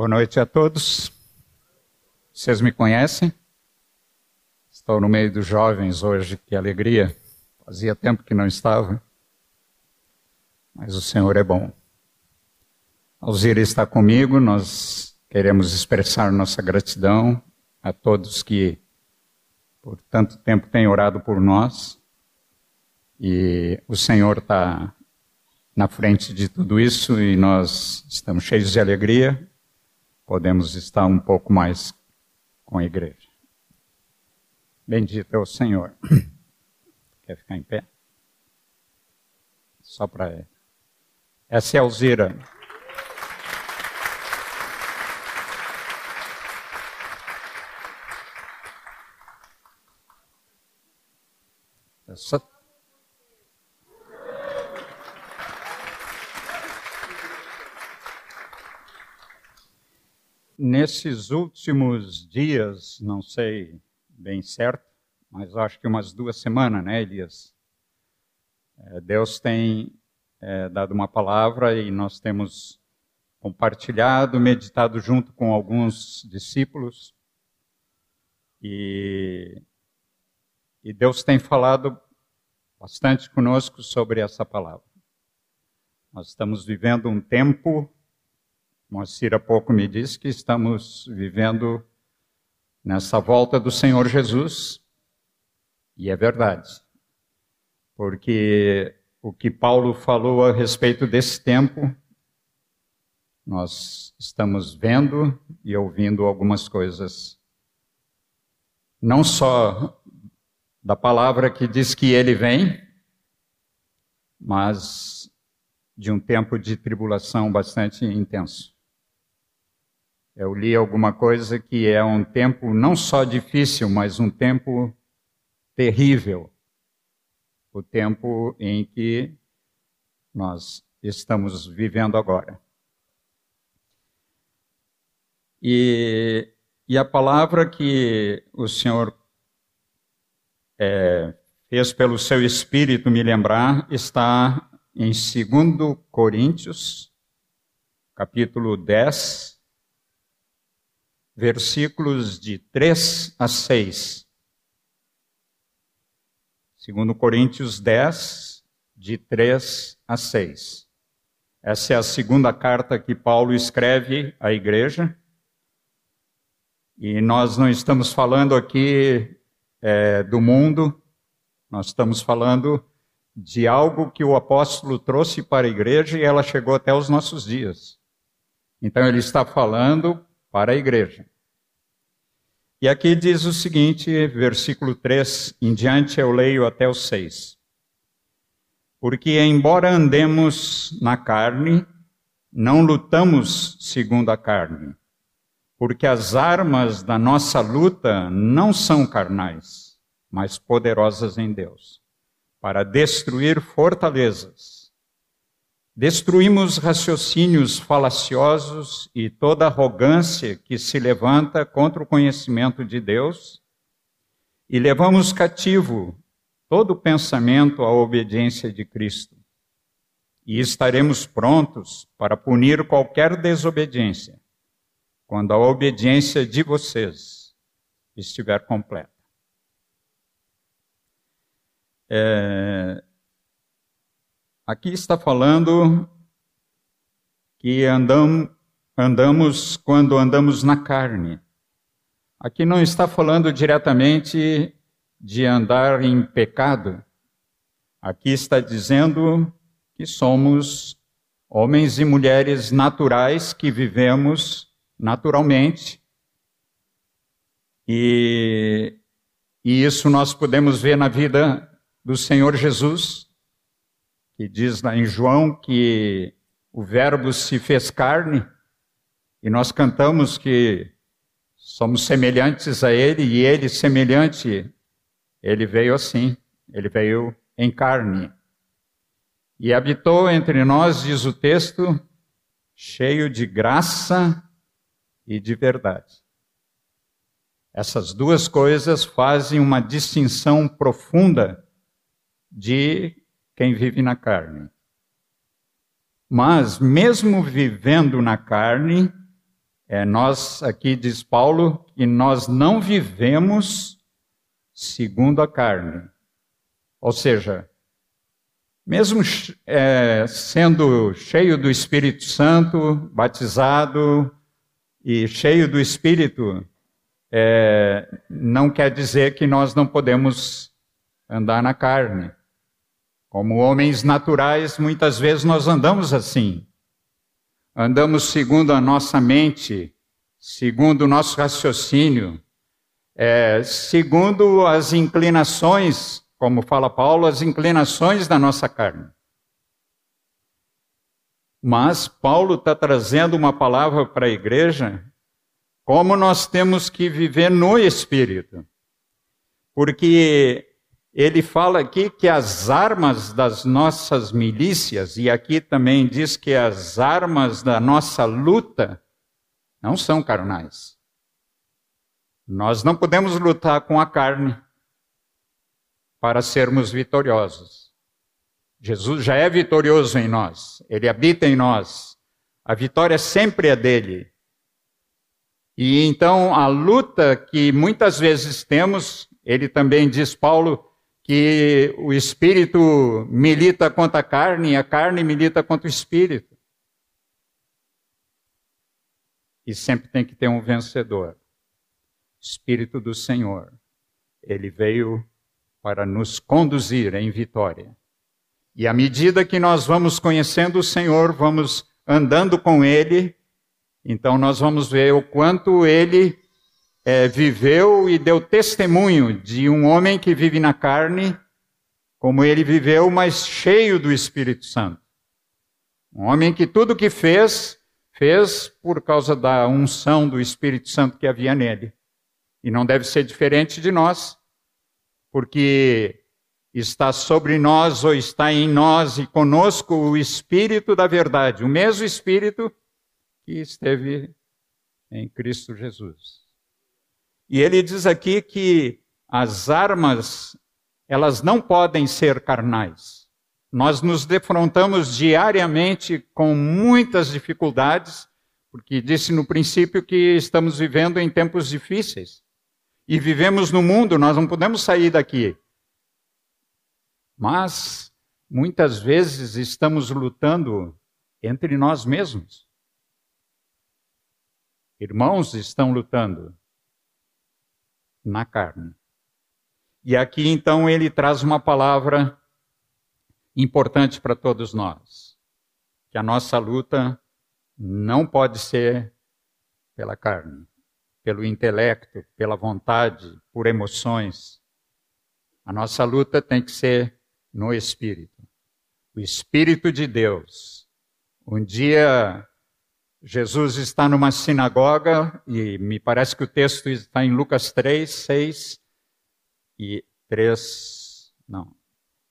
Boa noite a todos. Vocês me conhecem? Estou no meio dos jovens hoje, que alegria. Fazia tempo que não estava. Mas o Senhor é bom. Alzira está comigo, nós queremos expressar nossa gratidão a todos que por tanto tempo têm orado por nós. E o Senhor está na frente de tudo isso e nós estamos cheios de alegria podemos estar um pouco mais com a igreja. Bendito é o Senhor. Quer ficar em pé? Só para. Essa é Alzira. Essa nesses últimos dias, não sei bem certo, mas acho que umas duas semanas, né, Elias? É, Deus tem é, dado uma palavra e nós temos compartilhado, meditado junto com alguns discípulos. E, e Deus tem falado bastante conosco sobre essa palavra. Nós estamos vivendo um tempo Moacir há pouco me disse que estamos vivendo nessa volta do Senhor Jesus. E é verdade. Porque o que Paulo falou a respeito desse tempo, nós estamos vendo e ouvindo algumas coisas. Não só da palavra que diz que ele vem, mas de um tempo de tribulação bastante intenso. Eu li alguma coisa que é um tempo não só difícil, mas um tempo terrível. O tempo em que nós estamos vivendo agora. E, e a palavra que o Senhor é, fez pelo seu Espírito me lembrar está em 2 Coríntios, capítulo 10, versículos de 3 a 6. Segundo Coríntios 10, de 3 a 6. Essa é a segunda carta que Paulo escreve à igreja. E nós não estamos falando aqui é, do mundo, nós estamos falando de algo que o apóstolo trouxe para a igreja e ela chegou até os nossos dias. Então ele está falando para a igreja. E aqui diz o seguinte, versículo 3 em diante, eu leio até o 6. Porque, embora andemos na carne, não lutamos segundo a carne, porque as armas da nossa luta não são carnais, mas poderosas em Deus, para destruir fortalezas Destruímos raciocínios falaciosos e toda arrogância que se levanta contra o conhecimento de Deus e levamos cativo todo pensamento à obediência de Cristo. E estaremos prontos para punir qualquer desobediência quando a obediência de vocês estiver completa. É, Aqui está falando que andam, andamos quando andamos na carne. Aqui não está falando diretamente de andar em pecado. Aqui está dizendo que somos homens e mulheres naturais que vivemos naturalmente. E, e isso nós podemos ver na vida do Senhor Jesus que diz em João que o Verbo se fez carne e nós cantamos que somos semelhantes a Ele e Ele semelhante. Ele veio assim, Ele veio em carne. E habitou entre nós, diz o texto, cheio de graça e de verdade. Essas duas coisas fazem uma distinção profunda de quem vive na carne. Mas, mesmo vivendo na carne, É, nós, aqui diz Paulo, que nós não vivemos segundo a carne. Ou seja, mesmo é, sendo cheio do Espírito Santo, batizado e cheio do Espírito, é, não quer dizer que nós não podemos andar na carne. Como homens naturais, muitas vezes nós andamos assim. Andamos segundo a nossa mente, segundo o nosso raciocínio, é, segundo as inclinações, como fala Paulo, as inclinações da nossa carne. Mas Paulo está trazendo uma palavra para a igreja, como nós temos que viver no Espírito. Porque ele fala aqui que as armas das nossas milícias, e aqui também diz que as armas da nossa luta não são carnais. Nós não podemos lutar com a carne para sermos vitoriosos. Jesus já é vitorioso em nós, ele habita em nós. A vitória sempre é dele. E então a luta que muitas vezes temos, ele também diz, Paulo, que o espírito milita contra a carne e a carne milita contra o espírito. E sempre tem que ter um vencedor. Espírito do Senhor. Ele veio para nos conduzir em vitória. E à medida que nós vamos conhecendo o Senhor, vamos andando com Ele, então nós vamos ver o quanto Ele é, viveu e deu testemunho de um homem que vive na carne, como ele viveu, mas cheio do Espírito Santo. Um homem que tudo que fez, fez por causa da unção do Espírito Santo que havia nele. E não deve ser diferente de nós, porque está sobre nós ou está em nós e conosco o Espírito da verdade, o mesmo Espírito que esteve em Cristo Jesus. E ele diz aqui que as armas, elas não podem ser carnais. Nós nos defrontamos diariamente com muitas dificuldades, porque disse no princípio que estamos vivendo em tempos difíceis. E vivemos no mundo, nós não podemos sair daqui. Mas muitas vezes estamos lutando entre nós mesmos. Irmãos estão lutando na carne. E aqui então ele traz uma palavra importante para todos nós: que a nossa luta não pode ser pela carne, pelo intelecto, pela vontade, por emoções. A nossa luta tem que ser no Espírito. O Espírito de Deus. Um dia Jesus está numa sinagoga, e me parece que o texto está em Lucas 3, 6 e 3, não,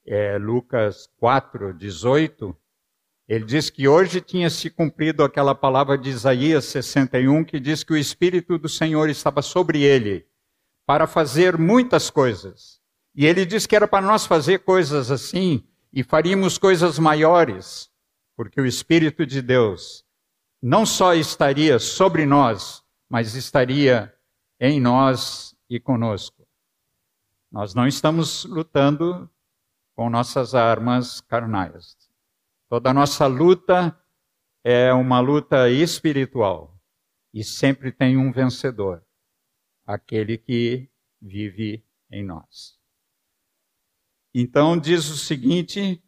é Lucas 4, 18. Ele diz que hoje tinha se cumprido aquela palavra de Isaías 61, que diz que o Espírito do Senhor estava sobre ele para fazer muitas coisas. E ele diz que era para nós fazer coisas assim e faríamos coisas maiores, porque o Espírito de Deus não só estaria sobre nós, mas estaria em nós e conosco. Nós não estamos lutando com nossas armas carnais. Toda a nossa luta é uma luta espiritual e sempre tem um vencedor, aquele que vive em nós. Então diz o seguinte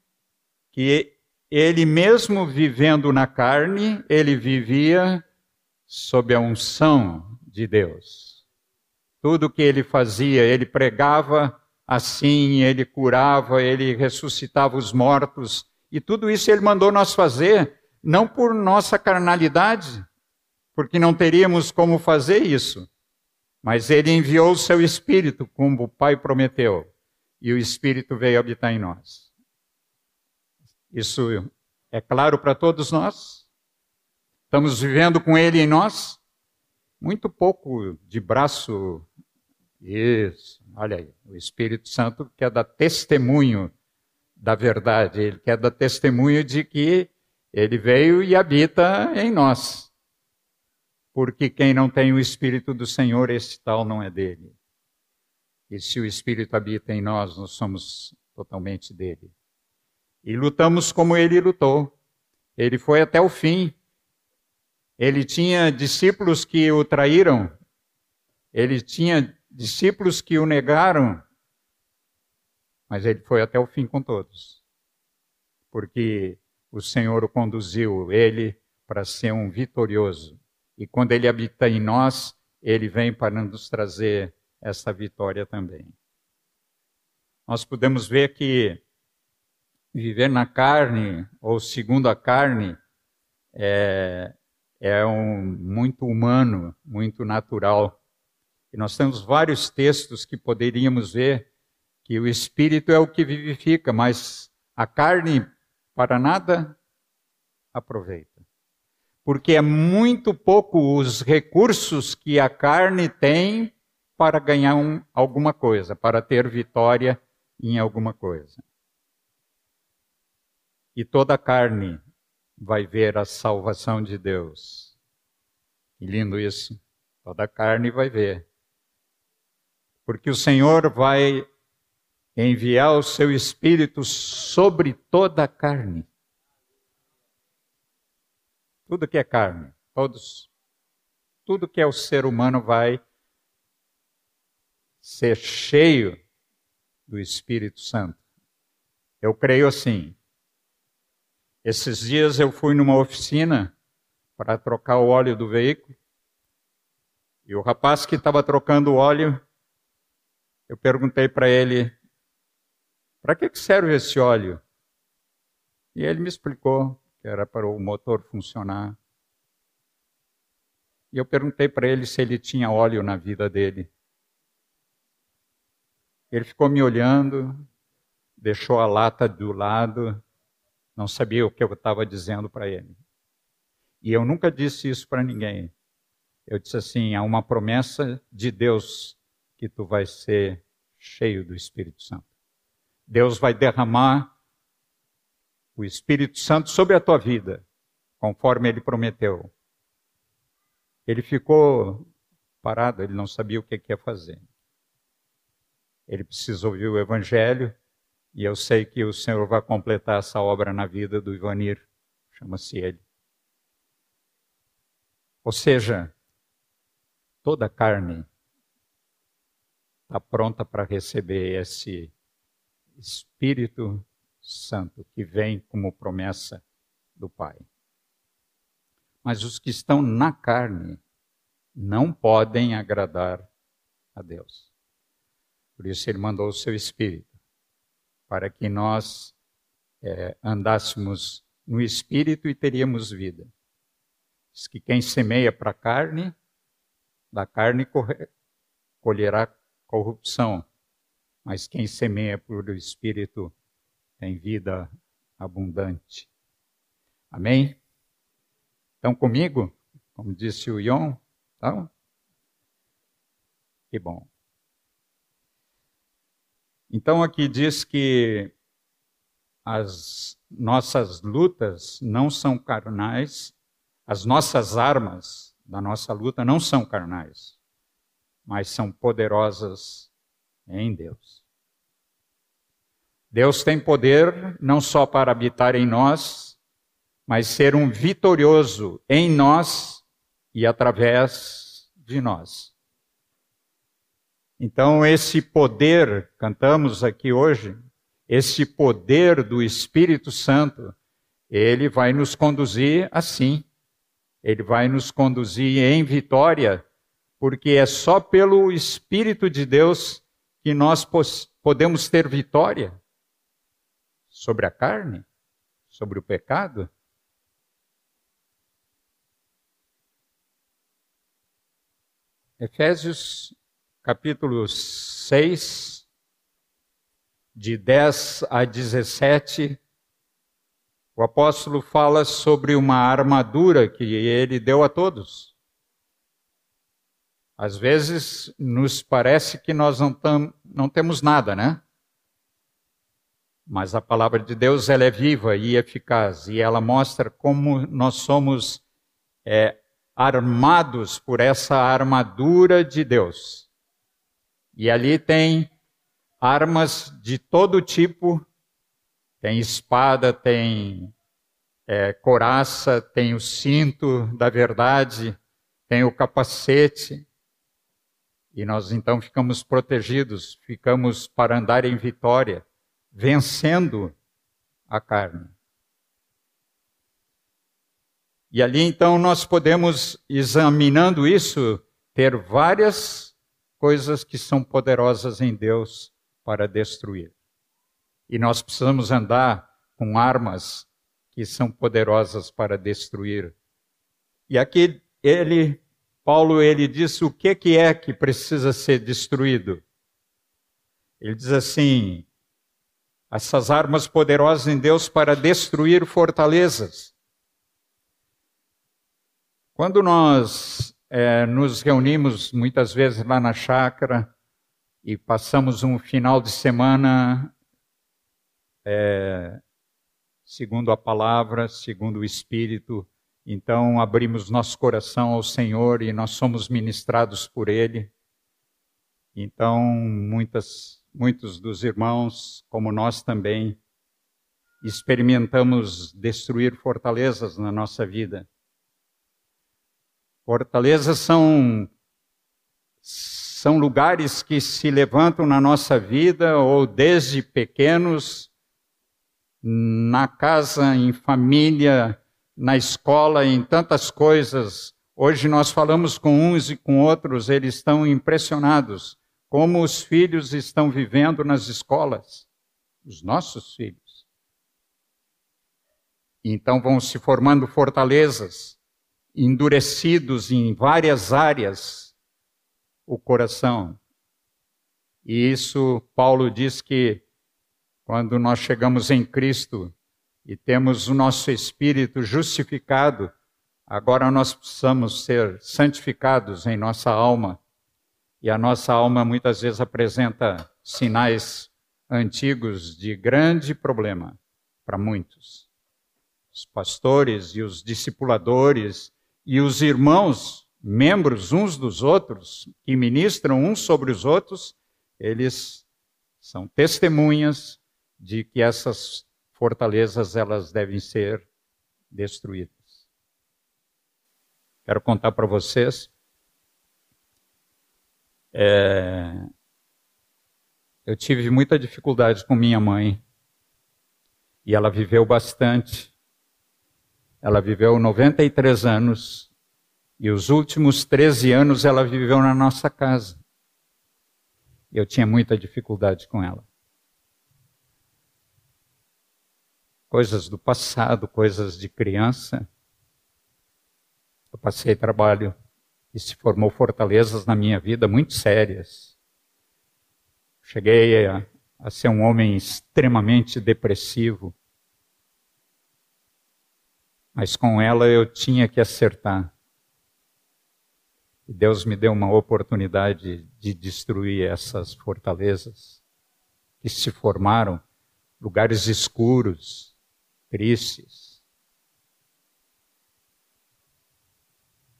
que ele mesmo vivendo na carne, ele vivia sob a unção de Deus. Tudo que ele fazia, ele pregava assim, ele curava, ele ressuscitava os mortos, e tudo isso ele mandou nós fazer, não por nossa carnalidade, porque não teríamos como fazer isso, mas ele enviou o seu Espírito, como o Pai prometeu, e o Espírito veio habitar em nós. Isso é claro para todos nós? Estamos vivendo com Ele em nós? Muito pouco de braço. Isso, olha aí. O Espírito Santo quer dar testemunho da verdade, ele quer dar testemunho de que ele veio e habita em nós. porque quem não tem o Espírito do Senhor, esse tal não é dele. E se o Espírito habita em nós, nós somos totalmente dele. E lutamos como ele lutou. Ele foi até o fim. Ele tinha discípulos que o traíram. Ele tinha discípulos que o negaram. Mas ele foi até o fim com todos. Porque o Senhor o conduziu, ele, para ser um vitorioso. E quando ele habita em nós, ele vem para nos trazer essa vitória também. Nós podemos ver que viver na carne, ou segundo a carne, é, é um, muito humano, muito natural. E nós temos vários textos que poderíamos ver que o espírito é o que vivifica, mas a carne para nada aproveita. Porque é muito pouco os recursos que a carne tem para ganhar um, alguma coisa, para ter vitória em alguma coisa. E toda carne vai ver a salvação de Deus. Que lindo isso. Toda carne vai ver. Porque o Senhor vai enviar o seu espírito sobre toda a carne. Tudo que é carne, todos, tudo que é o ser humano vai ser cheio do Espírito Santo. Eu creio assim. Esses dias eu fui numa oficina para trocar o óleo do veículo. E o rapaz que estava trocando o óleo, eu perguntei para ele: para que serve esse óleo? E ele me explicou que era para o motor funcionar. E eu perguntei para ele se ele tinha óleo na vida dele. Ele ficou me olhando, deixou a lata do lado, não sabia o que eu estava dizendo para ele. E eu nunca disse isso para ninguém. Eu disse assim: há uma promessa de Deus que tu vais ser cheio do Espírito Santo. Deus vai derramar o Espírito Santo sobre a tua vida, conforme ele prometeu. Ele ficou parado, ele não sabia o que ia fazer. Ele precisa ouvir o Evangelho, e eu sei que o Senhor vai completar essa obra na vida do Ivanir, chama-se ele. Ou seja, toda carne está pronta para receber esse Espírito Santo que vem como promessa do Pai. Mas os que estão na carne não podem agradar a Deus. Por isso ele mandou o seu Espírito, para que nós é, andássemos no Espírito e teríamos vida. Diz que quem semeia para a carne, da carne colherá corrupção, mas quem semeia por o Espírito tem vida abundante. Amém? Estão comigo? Como disse o Ion? Então, que bom. Então aqui diz que as nossas lutas não são carnais, as nossas armas da nossa luta não são carnais, mas são poderosas em Deus. Deus tem poder não só para habitar em nós, mas ser um vitorioso em nós e através de nós. Então, esse poder, cantamos aqui hoje, esse poder do Espírito Santo, ele vai nos conduzir assim. Ele vai nos conduzir em vitória, porque é só pelo Espírito de Deus que nós podemos ter vitória sobre a carne, sobre o pecado. Efésios capítulo 6, de 10 a 17, o apóstolo fala sobre uma armadura que ele deu a todos. Às vezes nos parece que nós não, tam, não temos nada, né? Mas a palavra de Deus ela é viva e eficaz e ela mostra como nós somos é, armados por essa armadura de Deus. E ali tem armas de todo tipo, tem espada, tem é, coraça, tem o cinto da verdade, tem o capacete. E nós então ficamos protegidos, ficamos para andar em vitória, vencendo a carne. E ali então nós podemos, examinando isso, ter várias coisas que são poderosas em Deus para destruir. E nós precisamos andar com armas que são poderosas para destruir. E aqui ele, Paulo, ele diz o que, que é que precisa ser destruído. Ele diz assim: essas armas poderosas em Deus para destruir fortalezas. Quando nós é, nos reunimos muitas vezes lá na chácara e passamos um final de semana é, segundo a palavra, segundo o Espírito, então abrimos nosso coração ao Senhor e nós somos ministrados por Ele. Então, muitas, muitos dos irmãos, como nós também, experimentamos destruir fortalezas na nossa vida. Fortalezas são, são lugares que se levantam na nossa vida, ou desde pequenos, na casa, em família, na escola, em tantas coisas. Hoje nós falamos com uns e com outros, eles estão impressionados como os filhos estão vivendo nas escolas, os nossos filhos. Então vão se formando fortalezas endurecidos em várias áreas o coração. E isso, Paulo diz que quando nós chegamos em Cristo e temos o nosso espírito justificado, agora nós precisamos ser santificados em nossa alma. E a nossa alma muitas vezes apresenta sinais antigos de grande problema para muitos. Os pastores e os discipuladores e os irmãos, membros uns dos outros, que ministram uns sobre os outros, eles são testemunhas de que essas fortalezas elas devem ser destruídas. Quero contar para vocês. É, eu tive muita dificuldade com minha mãe e ela viveu bastante ela viveu 93 anos e os últimos 13 anos ela viveu na nossa casa. Eu tinha muita dificuldade com ela. Coisas do passado, coisas de criança. Eu passei trabalho e se formou fortalezas na minha vida muito sérias. Cheguei a, a ser um homem extremamente depressivo mas com ela eu tinha que acertar. E Deus me deu uma oportunidade de destruir essas fortalezas que se formaram, lugares escuros, tristes.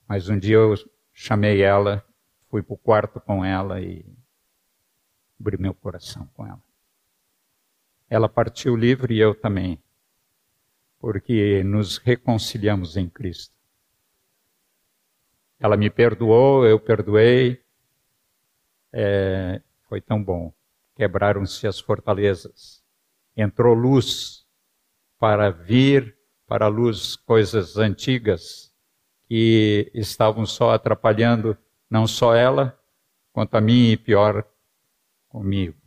Mas um dia eu chamei ela, fui para o quarto com ela e abri meu coração com ela. Ela partiu livre e eu também porque nos reconciliamos em Cristo. Ela me perdoou, eu perdoei. É, foi tão bom. Quebraram-se as fortalezas. Entrou luz para vir para a luz coisas antigas que estavam só atrapalhando não só ela, quanto a mim e pior comigo.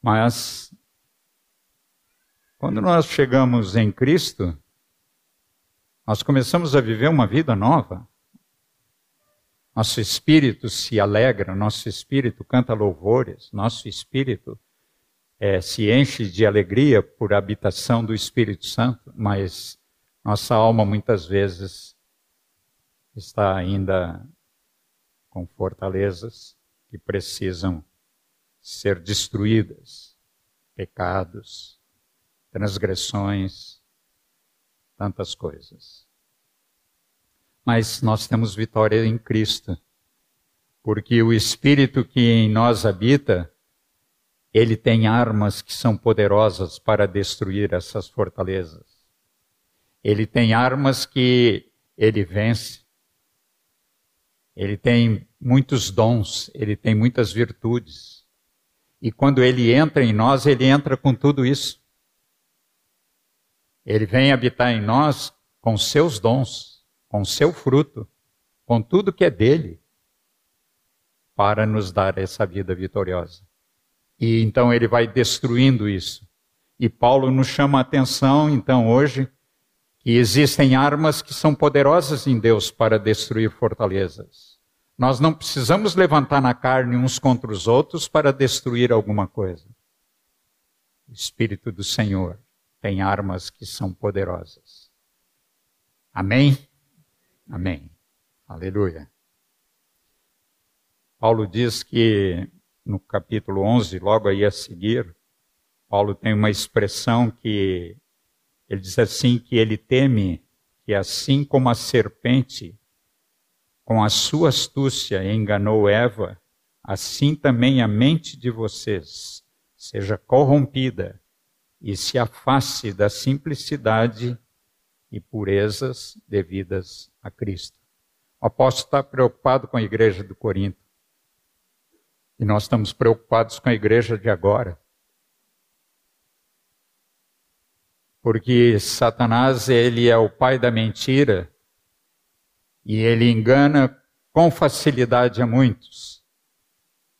Mas quando nós chegamos em Cristo, nós começamos a viver uma vida nova. Nosso espírito se alegra, nosso espírito canta louvores, nosso espírito é, se enche de alegria por habitação do Espírito Santo, mas nossa alma muitas vezes está ainda com fortalezas que precisam ser destruídas, pecados, transgressões, tantas coisas. mas nós temos vitória em Cristo. Porque o Espírito que em nós habita, ele tem armas que são poderosas para destruir essas fortalezas. Ele tem armas que ele vence. Ele tem muitos dons, ele tem muitas virtudes. E quando ele entra em nós, ele entra com tudo isso. Ele vem habitar em nós com seus dons, com seu fruto, com tudo que é dele, para nos dar essa vida vitoriosa. E então ele vai destruindo isso. E Paulo nos chama a atenção, então, hoje, que existem armas que são poderosas em Deus para destruir fortalezas. Nós não precisamos levantar na carne uns contra os outros para destruir alguma coisa. O Espírito do Senhor tem armas que são poderosas. Amém? Amém. Aleluia. Paulo diz que no capítulo 11, logo aí a seguir, Paulo tem uma expressão que ele diz assim que ele teme que assim como a serpente com a sua astúcia enganou Eva, assim também a mente de vocês seja corrompida e se afaste da simplicidade e purezas devidas a Cristo. O apóstolo está preocupado com a igreja do Corinto. E nós estamos preocupados com a igreja de agora. Porque Satanás, ele é o pai da mentira e ele engana com facilidade a muitos.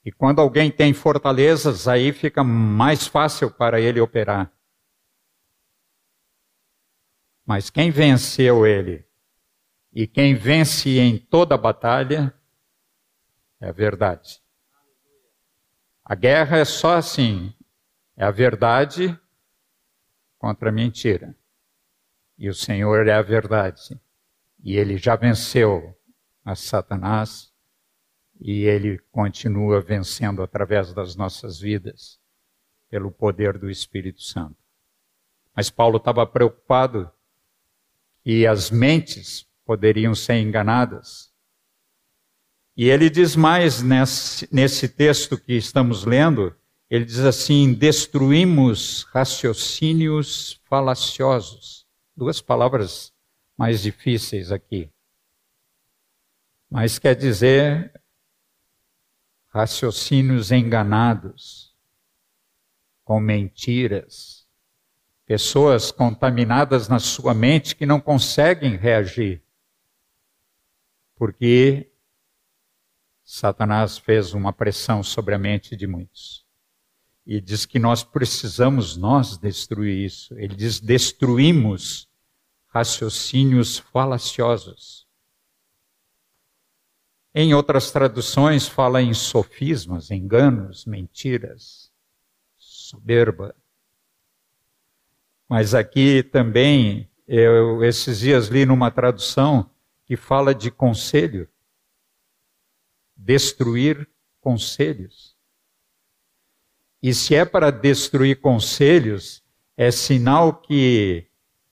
E quando alguém tem fortalezas, aí fica mais fácil para ele operar. Mas quem venceu ele e quem vence em toda batalha é a verdade. A guerra é só assim: é a verdade contra a mentira. E o Senhor é a verdade. E ele já venceu a Satanás e ele continua vencendo através das nossas vidas, pelo poder do Espírito Santo. Mas Paulo estava preocupado e as mentes poderiam ser enganadas. E ele diz mais nesse, nesse texto que estamos lendo, ele diz assim: destruímos raciocínios falaciosos. Duas palavras mais difíceis aqui. Mas quer dizer raciocínios enganados, com mentiras, pessoas contaminadas na sua mente que não conseguem reagir, porque Satanás fez uma pressão sobre a mente de muitos. E diz que nós precisamos nós destruir isso. Ele diz: destruímos raciocínios falaciosos. Em outras traduções, fala em sofismas, enganos, mentiras, soberba. Mas aqui também, eu esses dias li numa tradução que fala de conselho, destruir conselhos. E se é para destruir conselhos, é sinal que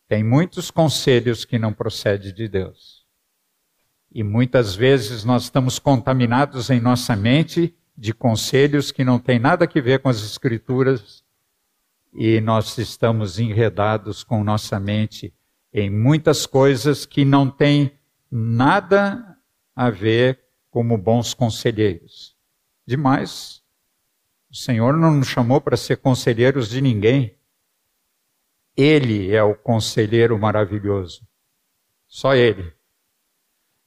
tem muitos conselhos que não procedem de Deus. E muitas vezes nós estamos contaminados em nossa mente de conselhos que não têm nada a ver com as Escrituras e nós estamos enredados com nossa mente em muitas coisas que não têm nada a ver como bons conselheiros. Demais. O Senhor não nos chamou para ser conselheiros de ninguém. Ele é o conselheiro maravilhoso. Só Ele.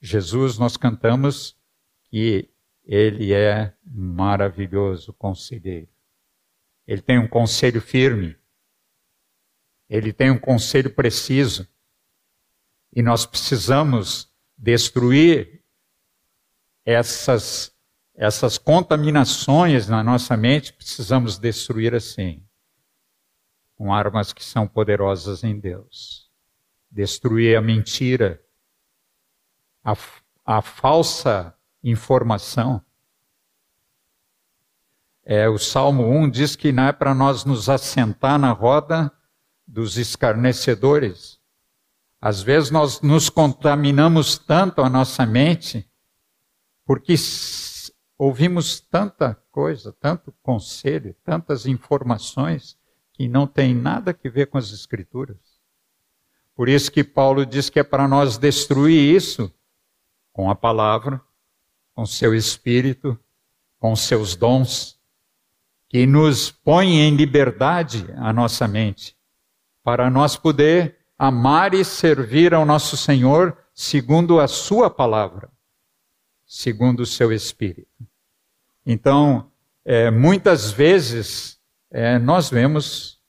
Jesus, nós cantamos que ele é maravilhoso conselheiro. Ele tem um conselho firme. Ele tem um conselho preciso. E nós precisamos destruir essas, essas contaminações na nossa mente, precisamos destruir assim, com armas que são poderosas em Deus. Destruir a mentira, a, a falsa informação. É, o Salmo 1 diz que não é para nós nos assentar na roda dos escarnecedores. Às vezes nós nos contaminamos tanto a nossa mente, porque ouvimos tanta coisa, tanto conselho, tantas informações, que não tem nada a ver com as Escrituras. Por isso que Paulo diz que é para nós destruir isso com a palavra, com seu espírito, com seus dons, que nos põe em liberdade a nossa mente, para nós poder amar e servir ao nosso Senhor segundo a sua palavra, segundo o seu espírito. Então, é, muitas vezes é, nós vemos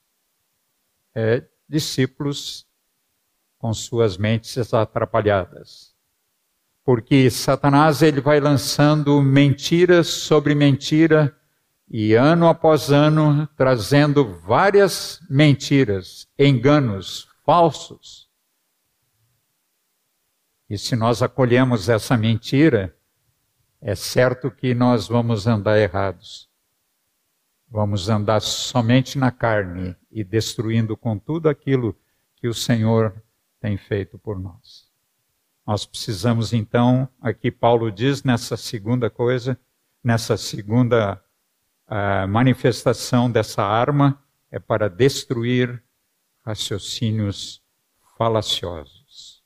é, discípulos com suas mentes atrapalhadas porque Satanás ele vai lançando mentira sobre mentira e ano após ano trazendo várias mentiras, enganos falsos. E se nós acolhemos essa mentira, é certo que nós vamos andar errados. Vamos andar somente na carne e destruindo com tudo aquilo que o Senhor tem feito por nós. Nós precisamos então, aqui Paulo diz nessa segunda coisa, nessa segunda uh, manifestação dessa arma, é para destruir raciocínios falaciosos.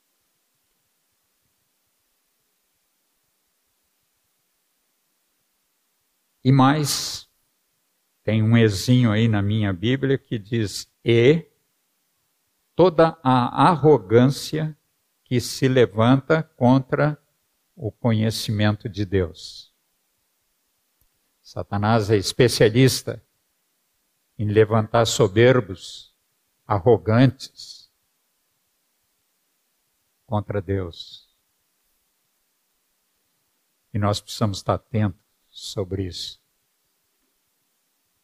E mais, tem um exinho aí na minha Bíblia que diz: e toda a arrogância que se levanta contra o conhecimento de Deus. Satanás é especialista em levantar soberbos, arrogantes contra Deus. E nós precisamos estar atentos sobre isso.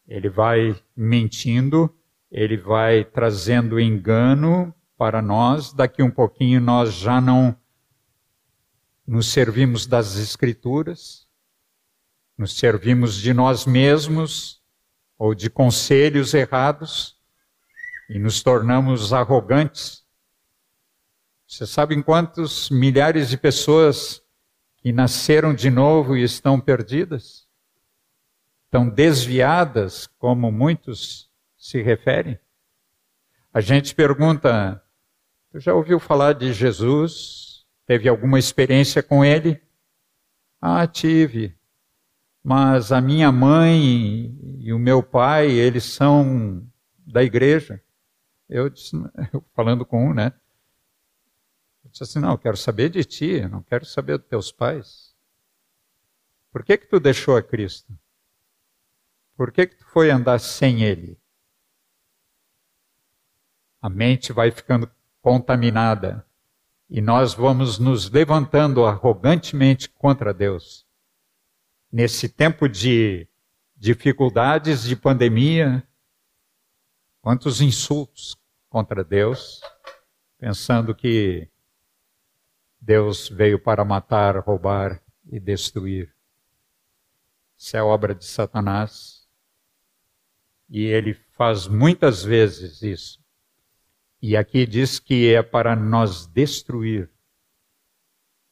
Ele vai mentindo, ele vai trazendo engano para nós. Daqui um pouquinho nós já não nos servimos das Escrituras, nos servimos de nós mesmos ou de conselhos errados e nos tornamos arrogantes. Você sabe quantos milhares de pessoas que nasceram de novo e estão perdidas? Estão desviadas, como muitos se referem? A gente pergunta, já ouviu falar de Jesus? Teve alguma experiência com ele? Ah, tive. Mas a minha mãe e o meu pai, eles são da igreja. Eu disse, eu falando com um, né? Eu disse assim, não, eu quero saber de ti, não quero saber dos teus pais. Por que que tu deixou a Cristo? Por que que tu foi andar sem Ele? A mente vai ficando contaminada. E nós vamos nos levantando arrogantemente contra Deus. Nesse tempo de dificuldades, de pandemia, quantos insultos contra Deus, pensando que Deus veio para matar, roubar e destruir. Isso é obra de Satanás. E ele faz muitas vezes isso. E aqui diz que é para nós destruir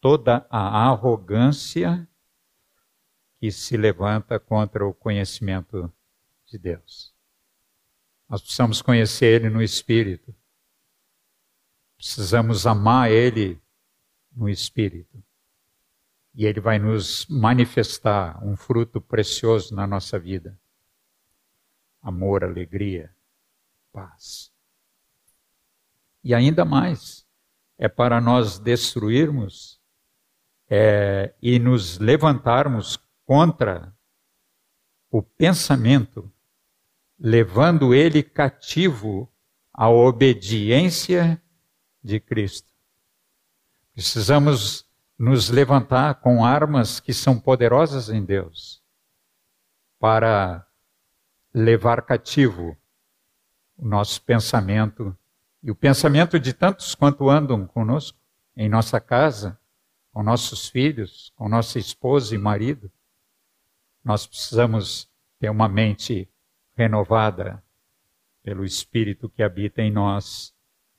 toda a arrogância que se levanta contra o conhecimento de Deus. Nós precisamos conhecer Ele no Espírito. Precisamos amar Ele no Espírito. E Ele vai nos manifestar um fruto precioso na nossa vida: amor, alegria, paz. E ainda mais, é para nós destruirmos é, e nos levantarmos contra o pensamento, levando ele cativo à obediência de Cristo. Precisamos nos levantar com armas que são poderosas em Deus para levar cativo o nosso pensamento e o pensamento de tantos quanto andam conosco, em nossa casa, com nossos filhos, com nossa esposa e marido, nós precisamos ter uma mente renovada pelo Espírito que habita em nós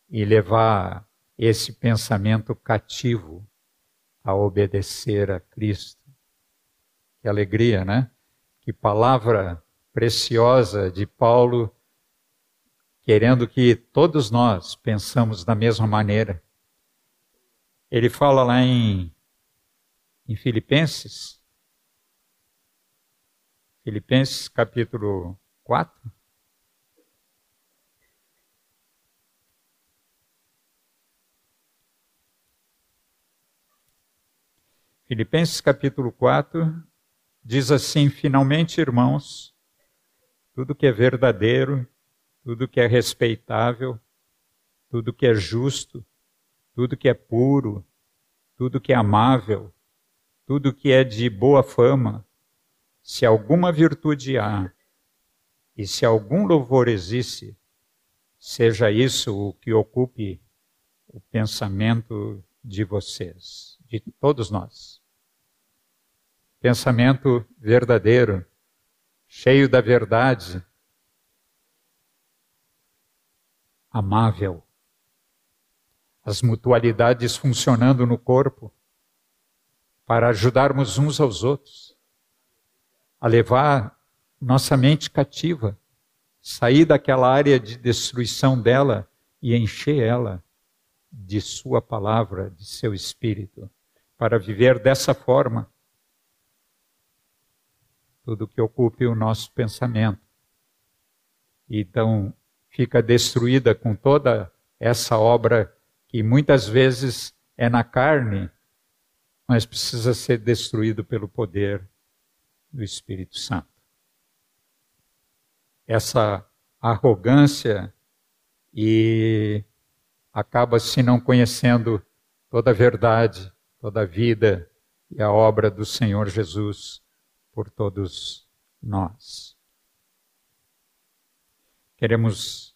e levar esse pensamento cativo a obedecer a Cristo. Que alegria, né? Que palavra preciosa de Paulo, querendo que todos nós pensamos da mesma maneira. Ele fala lá em, em Filipenses, Filipenses capítulo 4, Filipenses capítulo 4 diz assim: Finalmente, irmãos, tudo que é verdadeiro, tudo que é respeitável, tudo que é justo, tudo que é puro, tudo que é amável, tudo que é de boa fama, se alguma virtude há e se algum louvor existe, seja isso o que ocupe o pensamento de vocês, de todos nós. Pensamento verdadeiro, cheio da verdade, amável, as mutualidades funcionando no corpo para ajudarmos uns aos outros, a levar nossa mente cativa, sair daquela área de destruição dela e encher ela de Sua palavra, de seu espírito, para viver dessa forma. Tudo que ocupe o nosso pensamento. Então, fica destruída com toda essa obra que muitas vezes é na carne, mas precisa ser destruído pelo poder do Espírito Santo. Essa arrogância e acaba se não conhecendo toda a verdade, toda a vida e a obra do Senhor Jesus por todos nós. Queremos,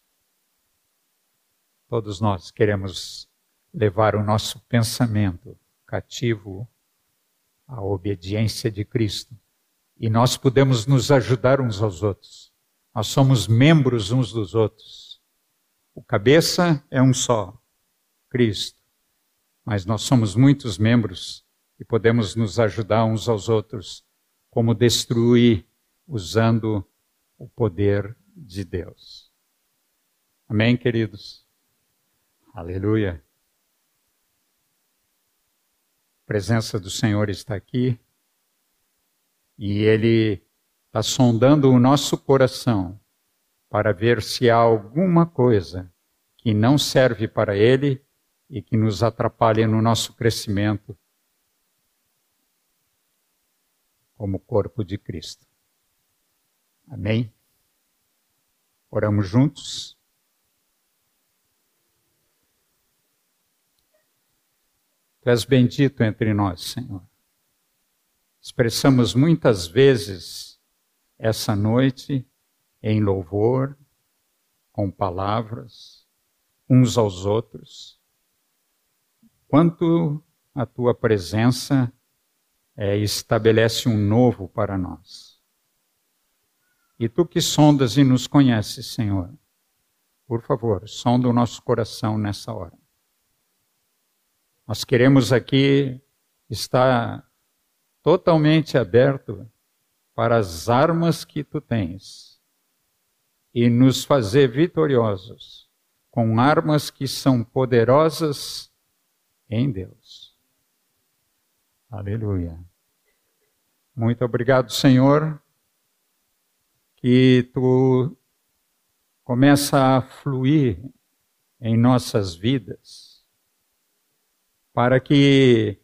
todos nós queremos levar o nosso pensamento cativo à obediência de Cristo. E nós podemos nos ajudar uns aos outros. Nós somos membros uns dos outros. O cabeça é um só, Cristo. Mas nós somos muitos membros e podemos nos ajudar uns aos outros, como destruir usando o poder de Deus. Amém, queridos? Aleluia. A presença do Senhor está aqui e Ele está sondando o nosso coração para ver se há alguma coisa que não serve para Ele e que nos atrapalha no nosso crescimento como corpo de Cristo. Amém? Oramos juntos. Tu és bendito entre nós, Senhor. Expressamos muitas vezes essa noite em louvor, com palavras, uns aos outros. Quanto a tua presença é, estabelece um novo para nós. E tu que sondas e nos conheces, Senhor, por favor, sonda o nosso coração nessa hora. Nós queremos aqui estar totalmente aberto para as armas que tu tens e nos fazer vitoriosos com armas que são poderosas em Deus. Aleluia. Muito obrigado, Senhor, que tu começa a fluir em nossas vidas, para que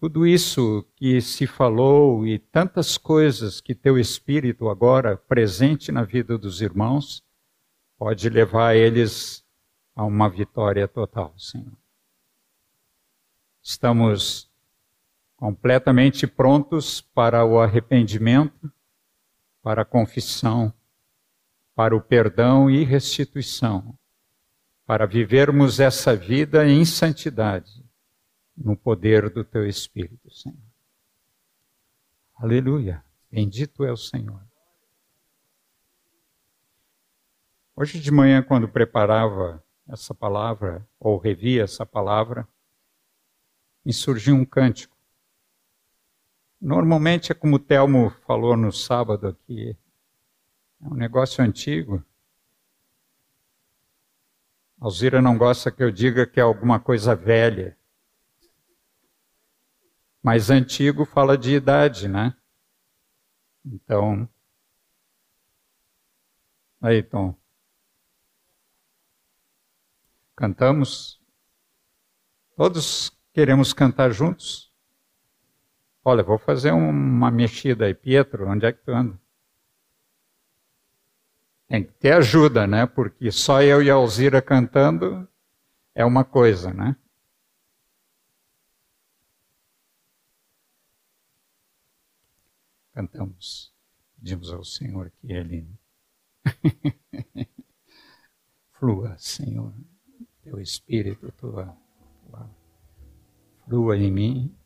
tudo isso que se falou e tantas coisas que teu Espírito agora presente na vida dos irmãos pode levar eles a uma vitória total, Senhor. Estamos completamente prontos para o arrependimento, para a confissão, para o perdão e restituição, para vivermos essa vida em santidade no poder do teu Espírito, Senhor. Aleluia. Bendito é o Senhor. Hoje de manhã, quando preparava essa palavra, ou revi essa palavra, me surgiu um cântico. Normalmente é como o Telmo falou no sábado aqui, é um negócio antigo. Alzira não gosta que eu diga que é alguma coisa velha. Mas antigo fala de idade, né? Então. Aí, Tom. Cantamos? Todos queremos cantar juntos? Olha, vou fazer uma mexida aí. Pietro, onde é que tu anda? Tem que ter ajuda, né? Porque só eu e a Alzira cantando é uma coisa, né? Cantamos, pedimos ao Senhor que Ele flua, Senhor, teu Espírito, tua, tua flua em mim.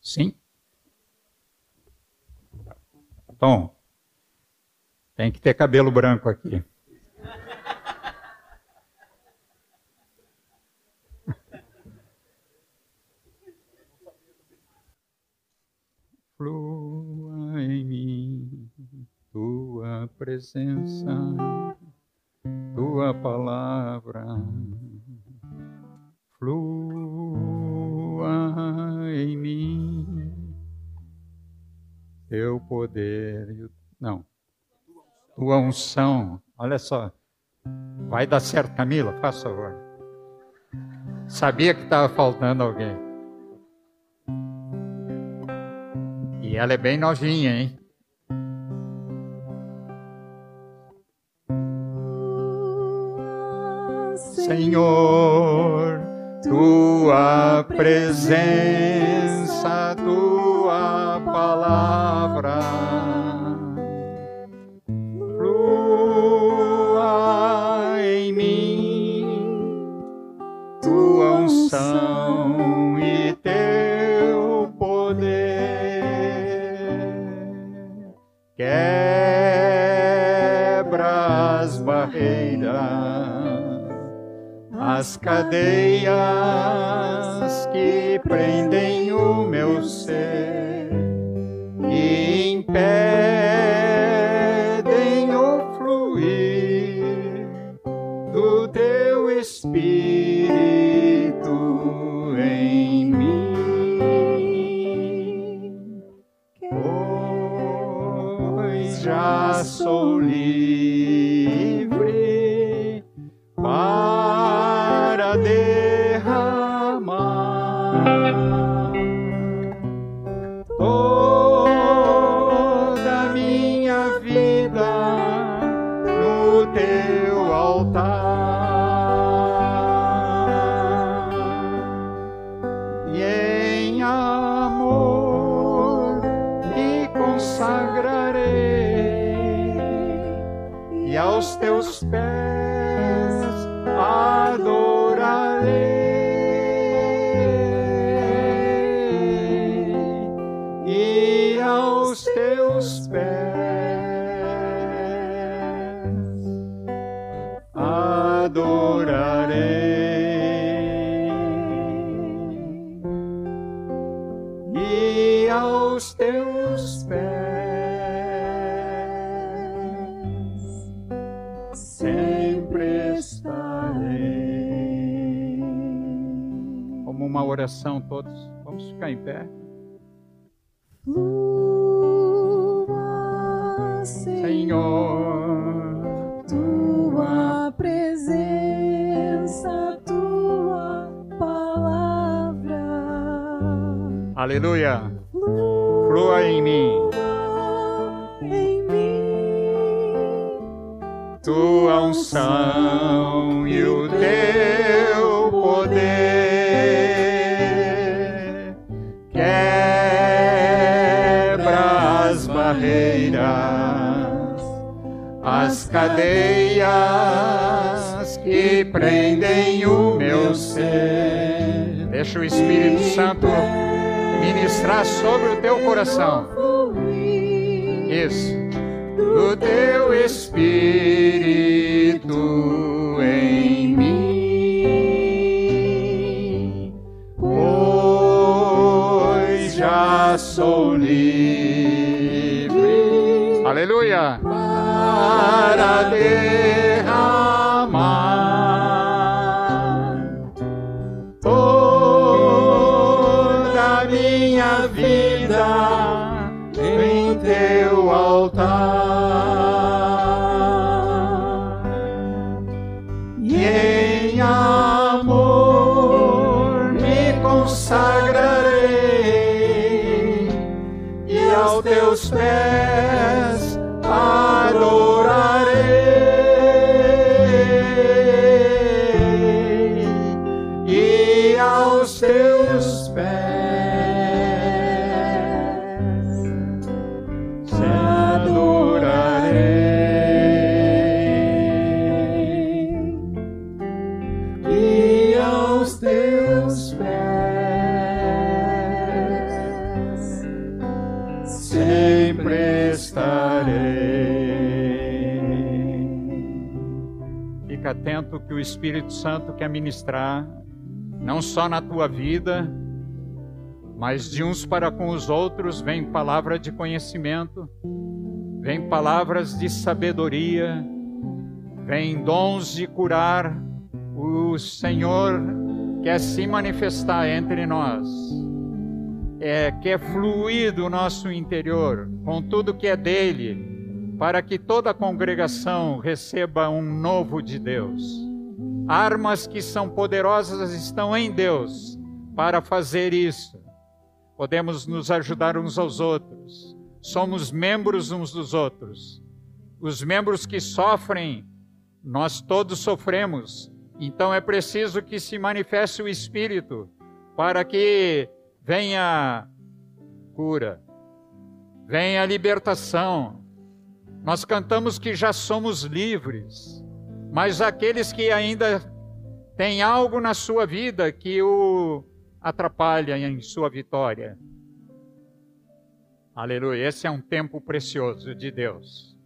Sim? Tom, tem que ter cabelo branco aqui. Flua em mim tua presença, tua palavra. Flua em mim teu poder. Não tua unção. Olha só. Vai dar certo, Camila, faça favor. Sabia que estava faltando alguém. E ela é bem novinha, hein? Senhor, tua presença, tua palavra as barreiras, as cadeias que prendem o meu ser e impedem oração todos. Vamos ficar em pé. Flua, Senhor, tua presença, tua palavra. Aleluia. Flua em mim. Em mim. Tua unção barreiras, as cadeias que prendem o meu ser. Deixa o Espírito Santo ministrar sobre o teu coração. Isso. do teu Espírito em mim, pois já sou livre. Aleluia! Para derramar toda a minha vida em teu altar. Que o Espírito Santo quer ministrar não só na tua vida, mas de uns para com os outros vem palavra de conhecimento, vem palavras de sabedoria, vem dons de curar. O Senhor quer se manifestar entre nós, é, quer fluir do nosso interior com tudo que é dele, para que toda a congregação receba um novo de Deus. Armas que são poderosas estão em Deus para fazer isso. Podemos nos ajudar uns aos outros. Somos membros uns dos outros. Os membros que sofrem, nós todos sofremos. Então é preciso que se manifeste o Espírito para que venha cura, venha libertação. Nós cantamos que já somos livres, mas aqueles que ainda têm algo na sua vida que o atrapalha em sua vitória. Aleluia. Esse é um tempo precioso de Deus.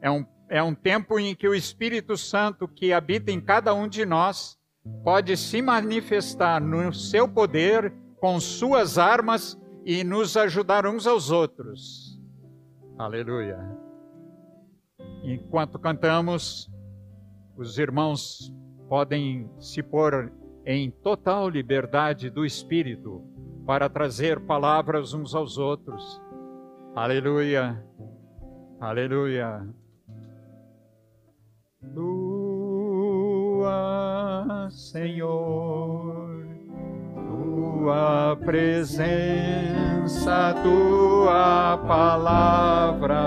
É um, é um tempo em que o Espírito Santo que habita em cada um de nós pode se manifestar no seu poder, com suas armas e nos ajudar uns aos outros. Aleluia. Enquanto cantamos, os irmãos podem se pôr em total liberdade do Espírito para trazer palavras uns aos outros. Aleluia, aleluia. Tua, Senhor, tua presença, tua palavra.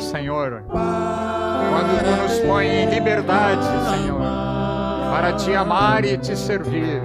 Senhor, quando tu nos põe em liberdade, Senhor, para te amar e te servir.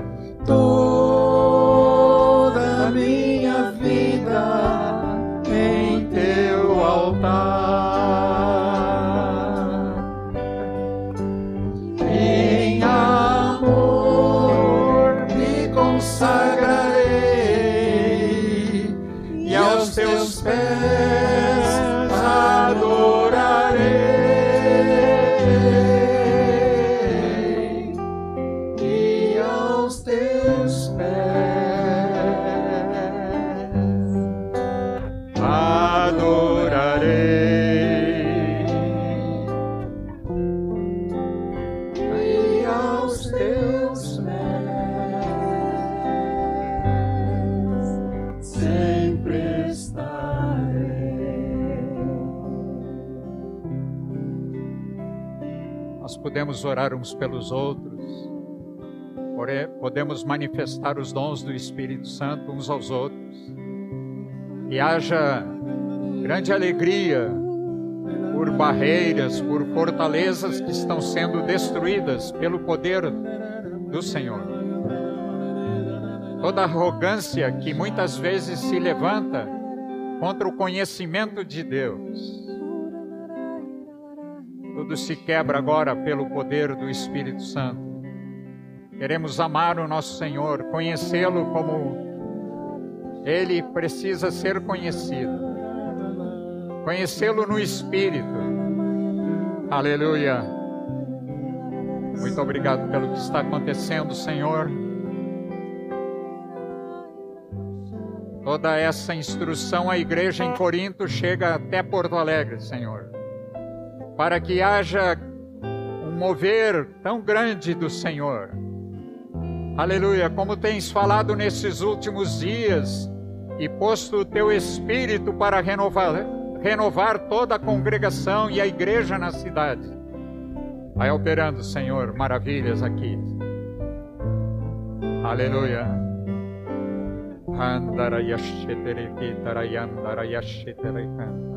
Orar uns pelos outros, podemos manifestar os dons do Espírito Santo uns aos outros. E haja grande alegria por barreiras, por fortalezas que estão sendo destruídas pelo poder do Senhor. Toda arrogância que muitas vezes se levanta contra o conhecimento de Deus. Tudo se quebra agora pelo poder do Espírito Santo. Queremos amar o nosso Senhor, conhecê-lo como ele precisa ser conhecido. Conhecê-lo no Espírito. Aleluia. Muito obrigado pelo que está acontecendo, Senhor. Toda essa instrução à igreja em Corinto chega até Porto Alegre, Senhor. Para que haja um mover tão grande do Senhor. Aleluia. Como tens falado nesses últimos dias e posto o teu espírito para renovar, renovar toda a congregação e a igreja na cidade. Vai operando, Senhor, maravilhas aqui. Aleluia. Aleluia.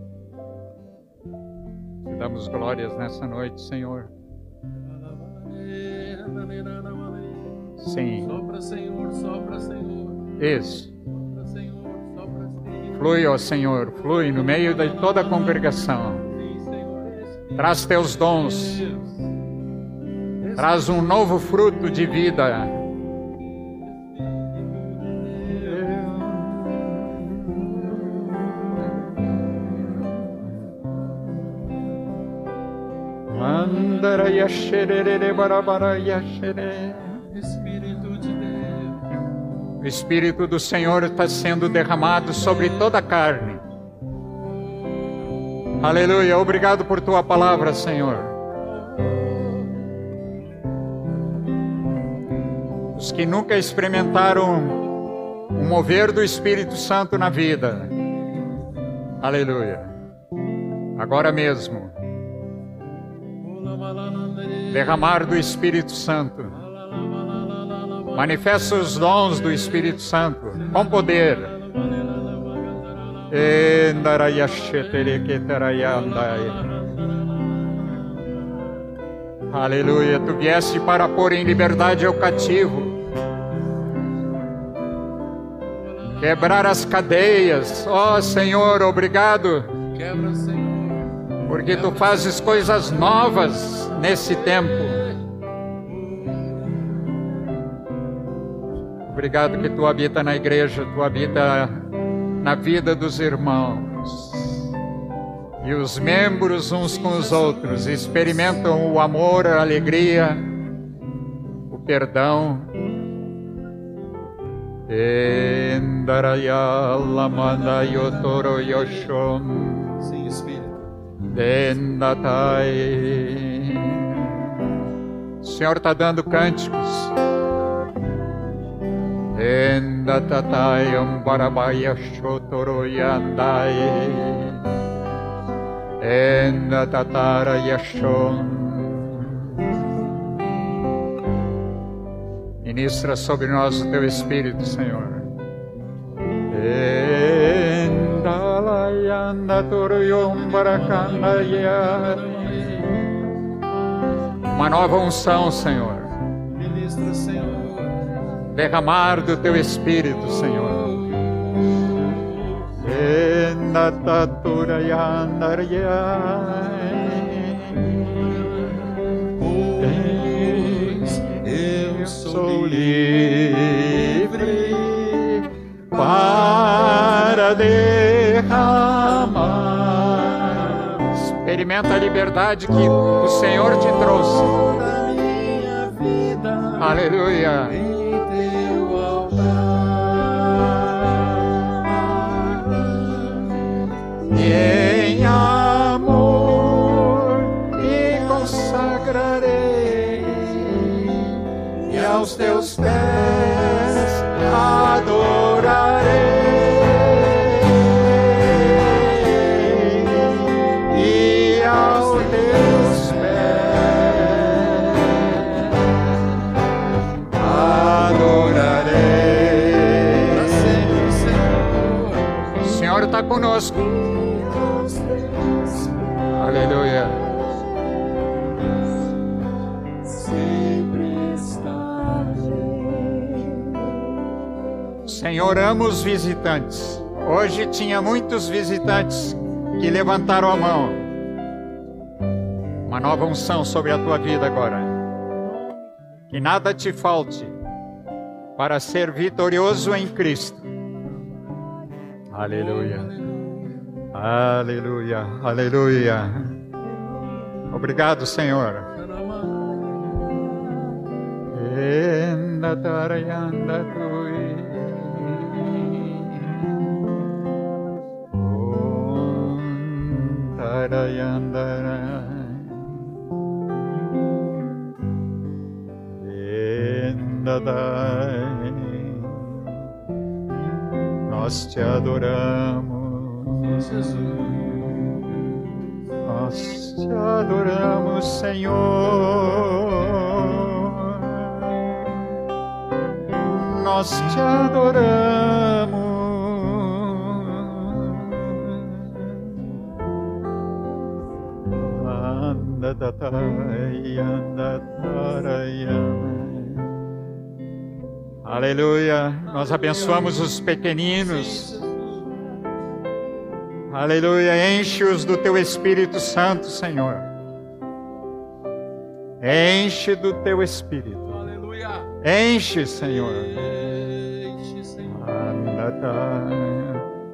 damos glórias nessa noite, Senhor. Sim, Sopra, Senhor, sopra, Senhor. isso. Sopra, Senhor, sopra, Senhor. Flui, ó Senhor, flui no meio de toda a congregação. Traz teus dons, traz um novo fruto de vida. Espírito de Deus. O Espírito do Senhor está sendo derramado sobre toda a carne. Aleluia. Obrigado por tua palavra, Senhor. Os que nunca experimentaram o mover do Espírito Santo na vida. Aleluia. Agora mesmo, derramar do Espírito Santo. Manifesta os dons do Espírito Santo com poder. Aleluia. Tu vieste para pôr em liberdade o cativo. Quebrar as cadeias. Ó Senhor, obrigado, Quebra, Senhor. Porque tu fazes coisas novas nesse tempo. Obrigado que tu habita na igreja, tu habita na vida dos irmãos. E os membros uns com os outros experimentam o amor, a alegria, o perdão. Endarayalamandayoshon. Sim, Espírito. Dendatai. O Senhor está dando cânticos. Endatatai ambarabaya shotoroyandai. Endatatara yashon. Ministra sobre nós o teu Espírito, Senhor. Uma nova unção, Senhor. Ministra, Senhor. Derramar do teu Espírito, Senhor. Pois eu Sou livre para derramar. Experimenta a liberdade que o Senhor te trouxe. Aleluia. em teu altar. E em amor me consagrarei e aos teus pés conosco. aos teus Aleluia. Senhor, ama os visitantes. Hoje tinha muitos visitantes que levantaram a mão. Uma nova unção sobre a tua vida agora. Que nada te falte para ser vitorioso em Cristo. Aleluia. Aleluia. Aleluia. Obrigado, Senhor. Enda Nós te adoramos. Jesus. Nós te adoramos, Senhor. Nós te adoramos. Aleluia. Nós abençoamos os pequeninos. Aleluia, enche-os do teu Espírito Santo, Senhor. Enche do teu Espírito. Aleluia. Enche, Senhor. Enche, Senhor.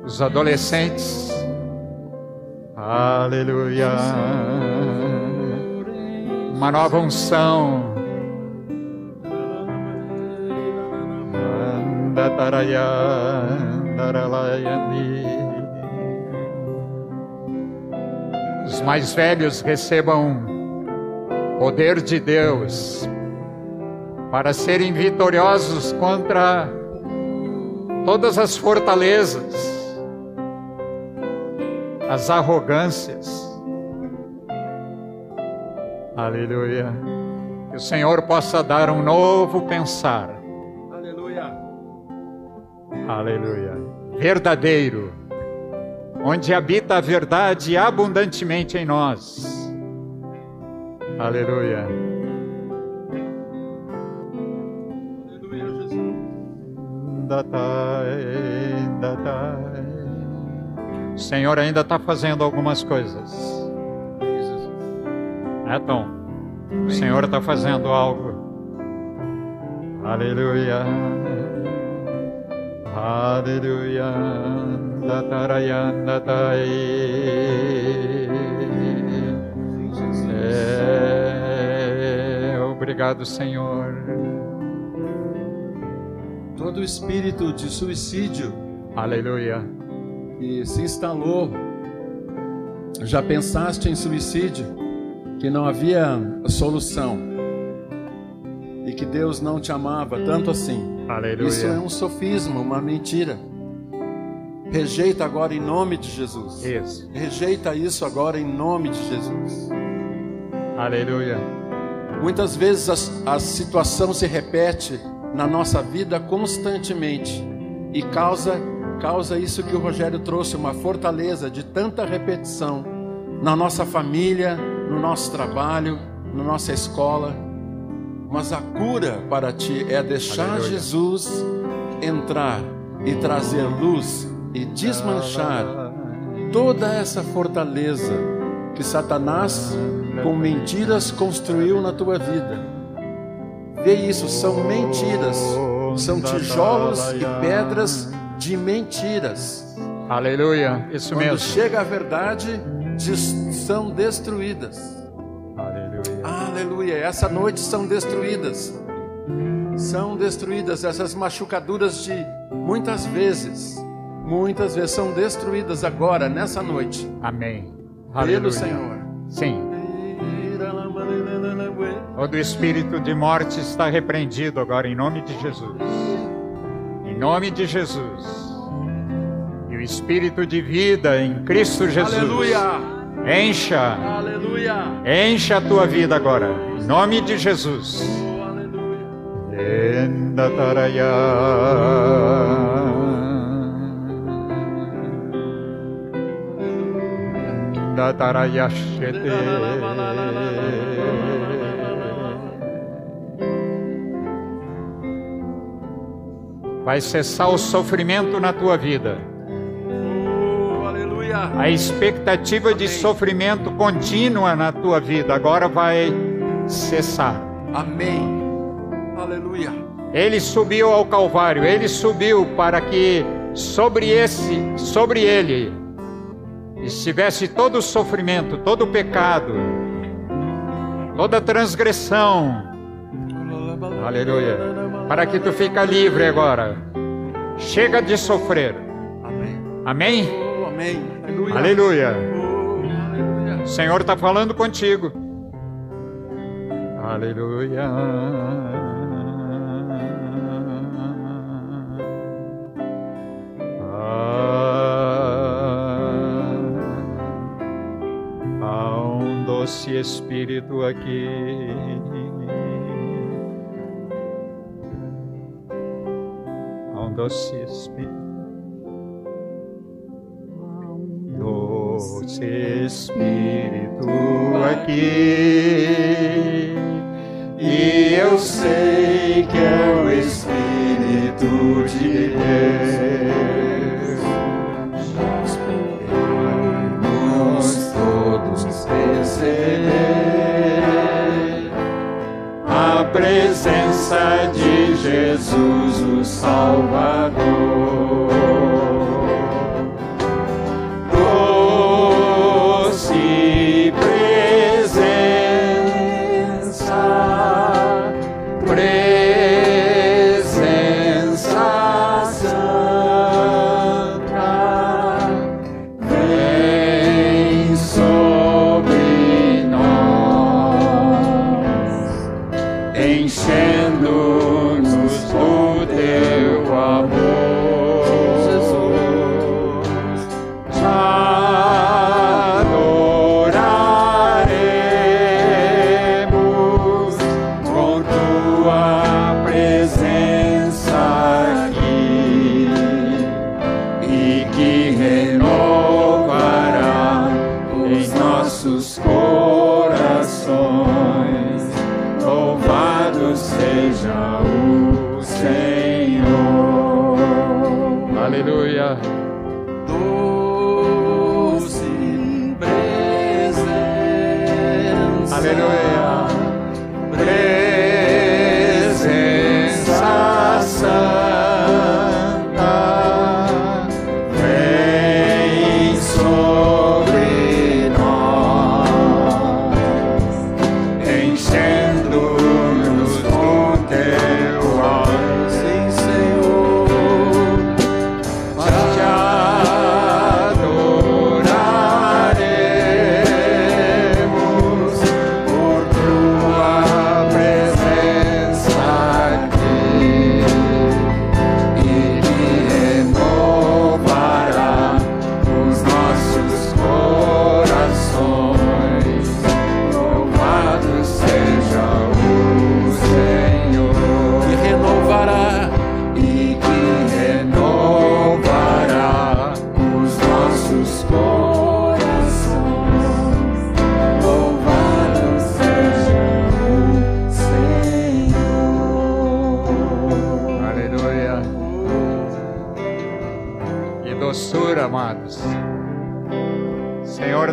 Os adolescentes. Aleluia. Uma nova unção. Os mais velhos recebam poder de Deus para serem vitoriosos contra todas as fortalezas, as arrogâncias. Aleluia. Que o Senhor possa dar um novo pensar. Aleluia. Aleluia. Verdadeiro. Onde habita a verdade abundantemente em nós. Aleluia. Aleluia, Jesus. Datai, datai. O Senhor ainda está fazendo algumas coisas. É, Tom? O Senhor está fazendo algo. Aleluia. Aleluia. Dataraya, datai. Sim, Jesus. É, obrigado, Senhor. Todo espírito de suicídio Aleluia. que se instalou, já pensaste em suicídio, que não havia solução e que Deus não te amava tanto assim. Aleluia. Isso é um sofisma, uma mentira. Rejeita agora em nome de Jesus. Isso. Rejeita isso agora em nome de Jesus. Aleluia. Muitas vezes a, a situação se repete na nossa vida constantemente e causa causa isso que o Rogério trouxe, uma fortaleza de tanta repetição na nossa família, no nosso trabalho, na nossa escola. Mas a cura para ti é deixar Aleluia. Jesus entrar e trazer luz e desmanchar toda essa fortaleza que Satanás, com mentiras, construiu na tua vida. Vê isso, são mentiras, são tijolos e pedras de mentiras. Aleluia. Isso Quando mesmo. chega a verdade, são destruídas. Aleluia. Aleluia, essa noite são destruídas. são destruídas, essas machucaduras de muitas vezes, muitas vezes são destruídas agora, nessa noite, Amém. pelo Aleluia. Senhor. Sim. Todo espírito de morte está repreendido agora em nome de Jesus. Em nome de Jesus. Espírito de vida em Cristo Jesus. Aleluia! Encha, Aleluia! encha a tua vida agora. Em nome de Jesus. Oh, aleluia! Vai cessar o sofrimento na tua vida. Aleluia! A expectativa de Amém. sofrimento contínua na tua vida agora vai cessar. Amém! Aleluia! Ele subiu ao Calvário, ele subiu para que sobre esse, sobre ele estivesse todo o sofrimento, todo o pecado, toda a transgressão. Aleluia. Para que tu fica livre agora. Chega de sofrer. Amém! Amém? Amém! Aleluia! Aleluia. Oh, aleluia! O Senhor está falando contigo. Aleluia. Ah, há um doce espírito aqui. Há um doce espírito. Espírito aqui, e eu sei que é o Espírito de Deus. Vamos todos perceber a presença de Jesus, o Salvador.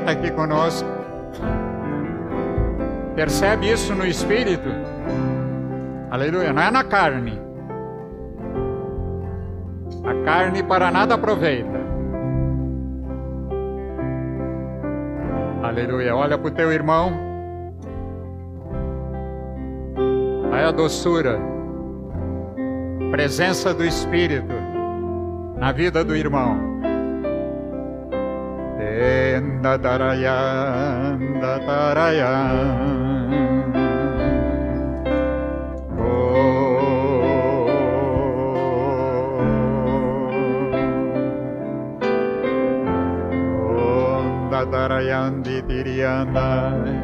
Está aqui conosco. Percebe isso no espírito? Aleluia. Não é na carne. A carne para nada aproveita. Aleluia. Olha para o teu irmão. Olha a doçura. presença do Espírito na vida do irmão. da da ra ya da da da ya Tarayan di Tiriandai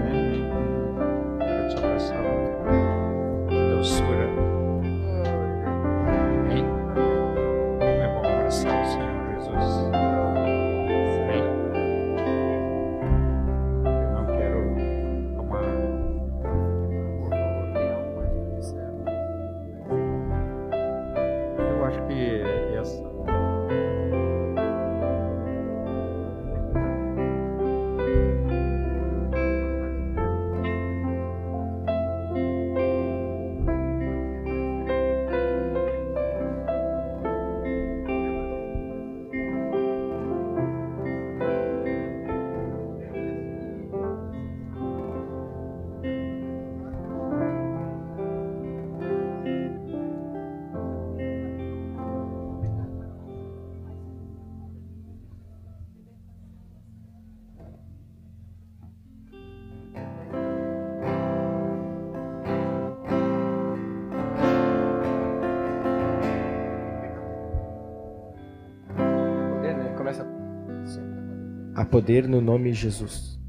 A poder no nome de Jesus.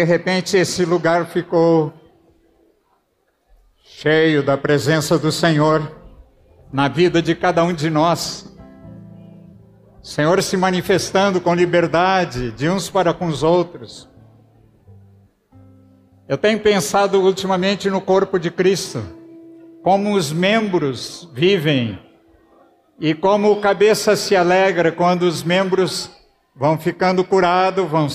De repente, esse lugar ficou cheio da presença do Senhor na vida de cada um de nós. O Senhor se manifestando com liberdade de uns para com os outros. Eu tenho pensado ultimamente no corpo de Cristo, como os membros vivem E como o cabeça se alegra quando os membros vão ficando curados, vão,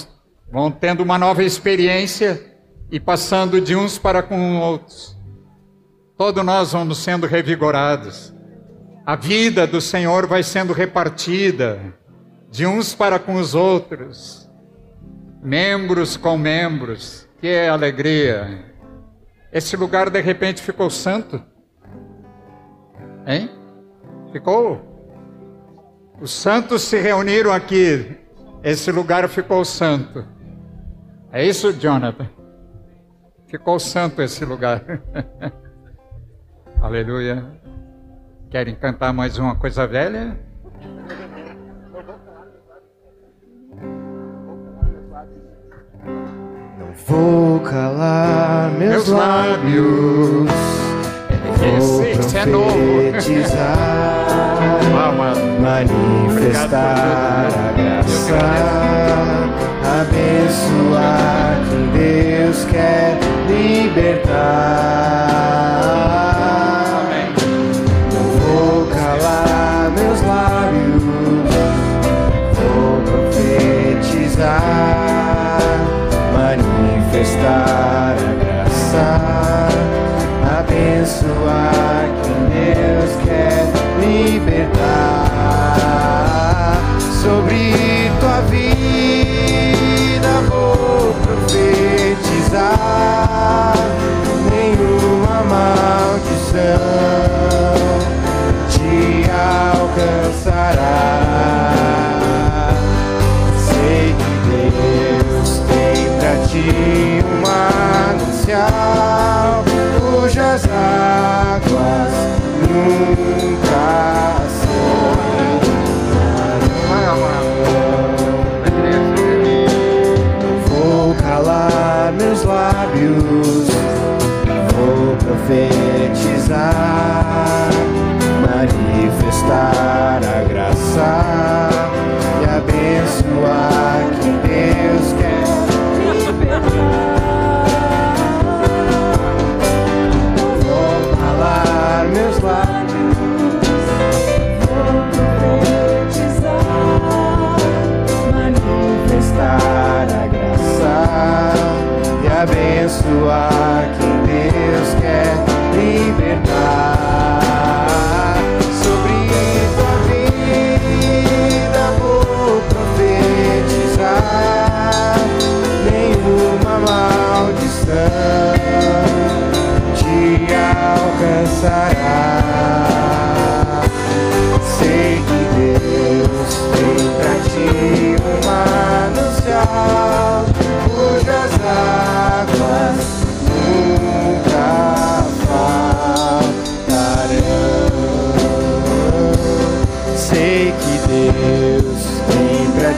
vão tendo uma nova experiência e passando de uns para com outros. Todos nós vamos sendo revigorados. A vida do Senhor vai sendo repartida de uns para com os outros, membros com membros. Que alegria! Esse lugar de repente ficou santo? Hein? Ficou? Os santos se reuniram aqui. Esse lugar ficou santo. É isso, Jonathan? Ficou santo esse lugar. Aleluia. Querem cantar mais uma coisa velha? Não vou calar meus, lábios. Vou Esse, é novo. manifestar a graça, abençoar quem Deus quer libertar. Abençoar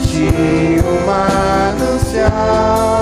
ti um manancial